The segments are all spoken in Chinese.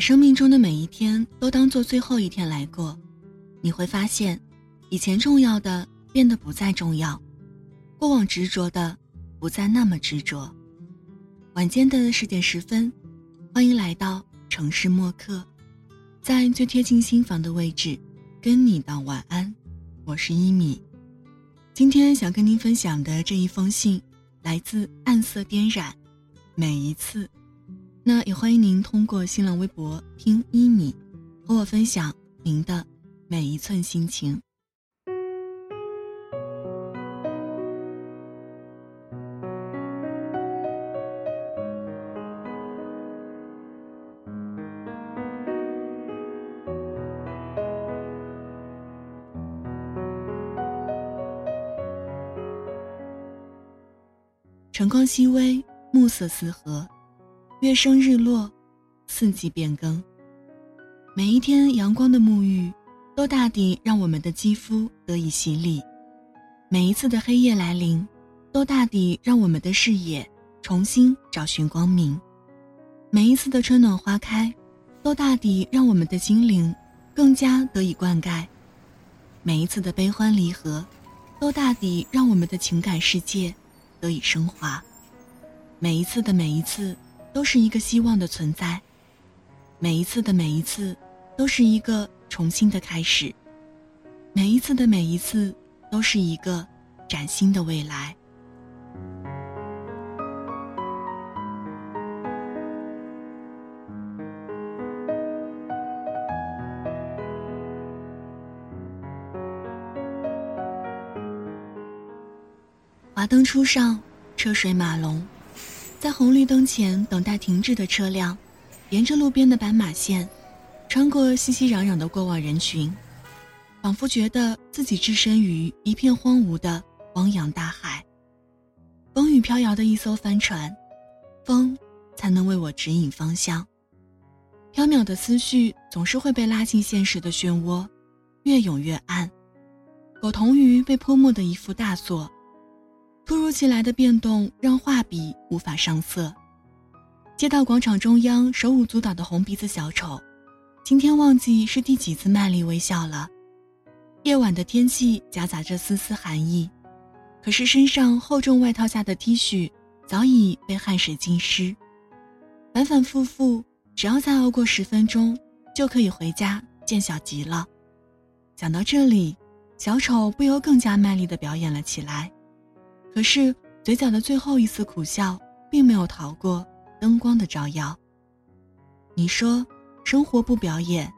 生命中的每一天都当做最后一天来过，你会发现，以前重要的变得不再重要，过往执着的不再那么执着。晚间的十点十分，欢迎来到城市默客，在最贴近心房的位置，跟你道晚安。我是一米，今天想跟您分享的这一封信，来自暗色颠染，每一次。那也欢迎您通过新浪微博听一米，和我分享您的每一寸心情。晨光熹微，暮色四合。月升日落，四季变更。每一天阳光的沐浴，都大抵让我们的肌肤得以洗礼；每一次的黑夜来临，都大抵让我们的视野重新找寻光明；每一次的春暖花开，都大抵让我们的心灵更加得以灌溉；每一次的悲欢离合，都大抵让我们的情感世界得以升华；每一次的每一次。都是一个希望的存在，每一次的每一次，都是一个重新的开始；每一次的每一次，都是一个崭新的未来。华灯初上，车水马龙。在红绿灯前等待停滞的车辆，沿着路边的斑马线，穿过熙熙攘攘的过往人群，仿佛觉得自己置身于一片荒芜的汪洋大海。风雨飘摇的一艘帆船，风才能为我指引方向。缥缈的思绪总是会被拉进现实的漩涡，越涌越暗。苟同于被泼墨的一幅大作。突如其来的变动让画笔无法上色。街道广场中央手舞足蹈的红鼻子小丑，今天忘记是第几次卖力微笑了。夜晚的天气夹杂着丝丝寒意，可是身上厚重外套下的 T 恤早已被汗水浸湿。反反复复，只要再熬过十分钟，就可以回家见小吉了。讲到这里，小丑不由更加卖力地表演了起来。可是，嘴角的最后一丝苦笑，并没有逃过灯光的照耀。你说，生活不表演，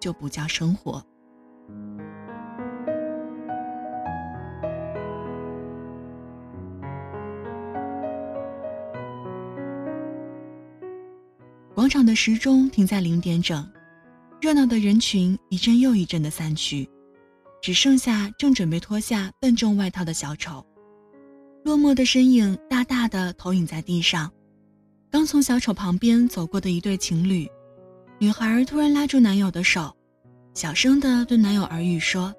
就不叫生活。广场的时钟停在零点整，热闹的人群一阵又一阵的散去，只剩下正准备脱下笨重外套的小丑。落寞的身影大大的投影在地上，刚从小丑旁边走过的一对情侣，女孩突然拉住男友的手，小声的对男友耳语说：“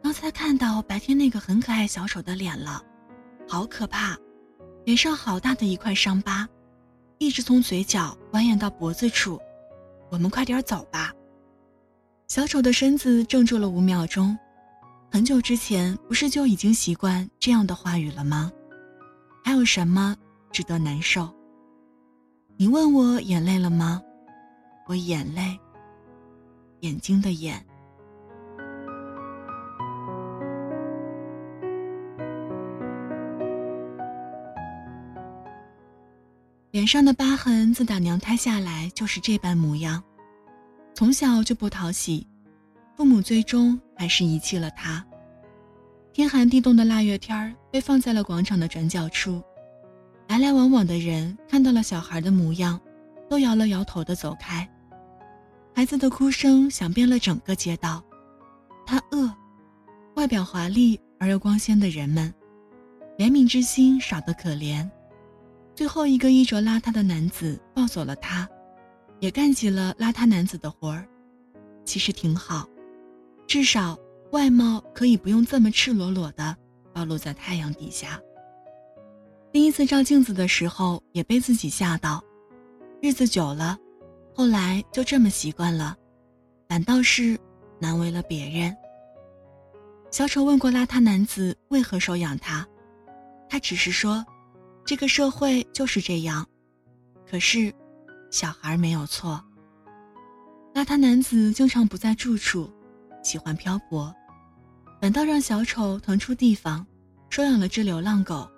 刚才看到白天那个很可爱小丑的脸了，好可怕，脸上好大的一块伤疤，一直从嘴角蜿蜒到脖子处，我们快点走吧。”小丑的身子怔住了五秒钟。很久之前，不是就已经习惯这样的话语了吗？还有什么值得难受？你问我眼泪了吗？我眼泪，眼睛的眼。脸上的疤痕自打娘胎下来就是这般模样，从小就不讨喜。父母最终还是遗弃了他。天寒地冻的腊月天儿，被放在了广场的转角处，来来往往的人看到了小孩的模样，都摇了摇头的走开。孩子的哭声响遍了整个街道。他饿，外表华丽而又光鲜的人们，怜悯之心少得可怜。最后一个衣着邋遢的男子抱走了他，也干起了邋遢男子的活儿，其实挺好。至少外貌可以不用这么赤裸裸的暴露在太阳底下。第一次照镜子的时候，也被自己吓到。日子久了，后来就这么习惯了，反倒是难为了别人。小丑问过邋遢男子为何收养他，他只是说，这个社会就是这样。可是，小孩没有错。邋遢男子经常不在住处，喜欢漂泊，反倒让小丑腾出地方，收养了只流浪狗，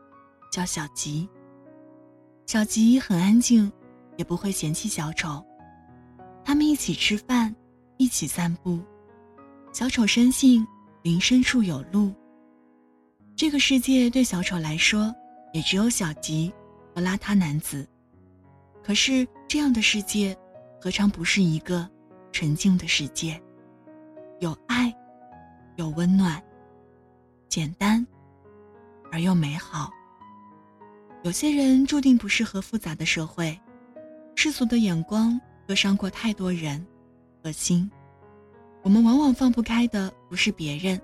叫小吉。小吉很安静，也不会嫌弃小丑。他们一起吃饭，一起散步。小丑深信林深处有路。这个世界对小丑来说，也只有小吉和邋遢男子。可是这样的世界，何尝不是一个？纯净的世界，有爱，有温暖，简单而又美好。有些人注定不适合复杂的社会，世俗的眼光割伤过太多人和心。我们往往放不开的不是别人，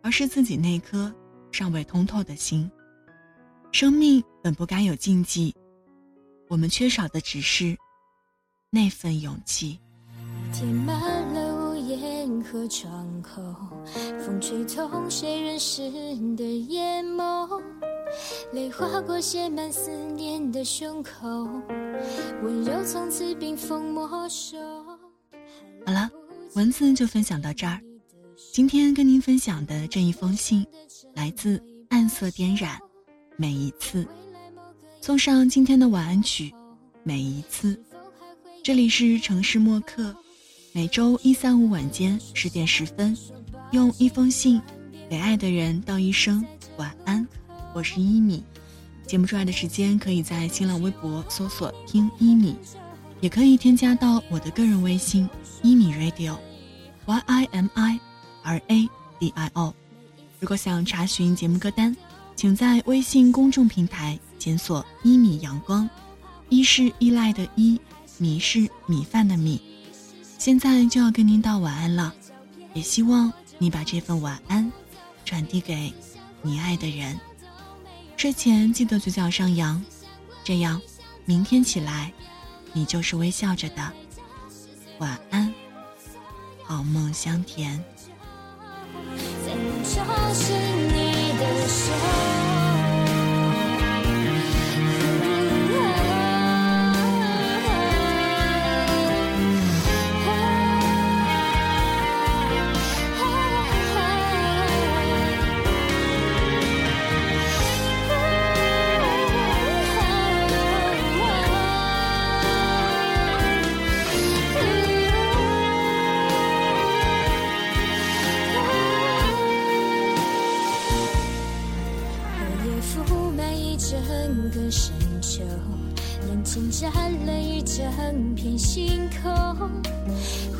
而是自己那颗尚未通透的心。生命本不该有禁忌，我们缺少的只是那份勇气。填满任何窗口，风吹痛谁人世的眼眸，泪划过写满思念的胸口，温柔从此冰封没收。好了，文字就分享到这儿。今天跟您分享的这一封信，来自暗色点染，每一次送上今天的晚安曲，每一次。这里是城市默客。每周一、三、五晚间十点十分，用一封信给爱的人道一声晚安。我是一米，节目出来的时间可以在新浪微博搜索“听一米”，也可以添加到我的个人微信“一米 radio”，y i m i r a d i o。如果想查询节目歌单，请在微信公众平台检索“一米阳光”，一是依赖的依，米是米饭的米。现在就要跟您道晚安了，也希望你把这份晚安传递给你爱的人。睡前记得嘴角上扬，这样明天起来你就是微笑着的。晚安，好梦香甜。的深秋，冷清占了一整片星空，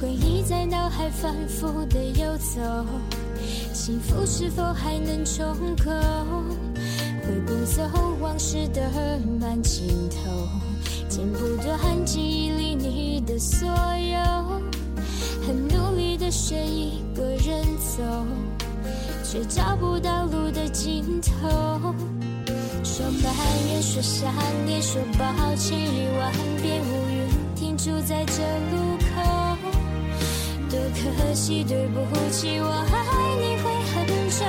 回忆在脑海反复的游走，幸福是否还能重构？挥不走往事的慢镜头，剪不断记忆里你的所有，很努力的学一个人走，却找不到路的尽头。说埋怨，说想念，说抱歉，一万遍无语，停住在这路口。多可惜，对不起，我爱你会很久。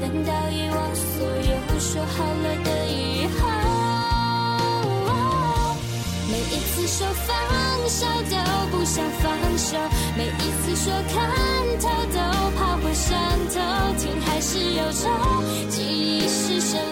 难道遗忘所有说好了的以后？每一次说放手都不想放手，每一次说看透都怕会伤透，听还是忧愁，记忆是蜃楼。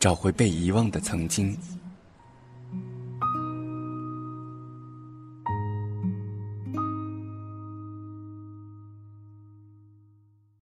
找回被遗忘的曾经。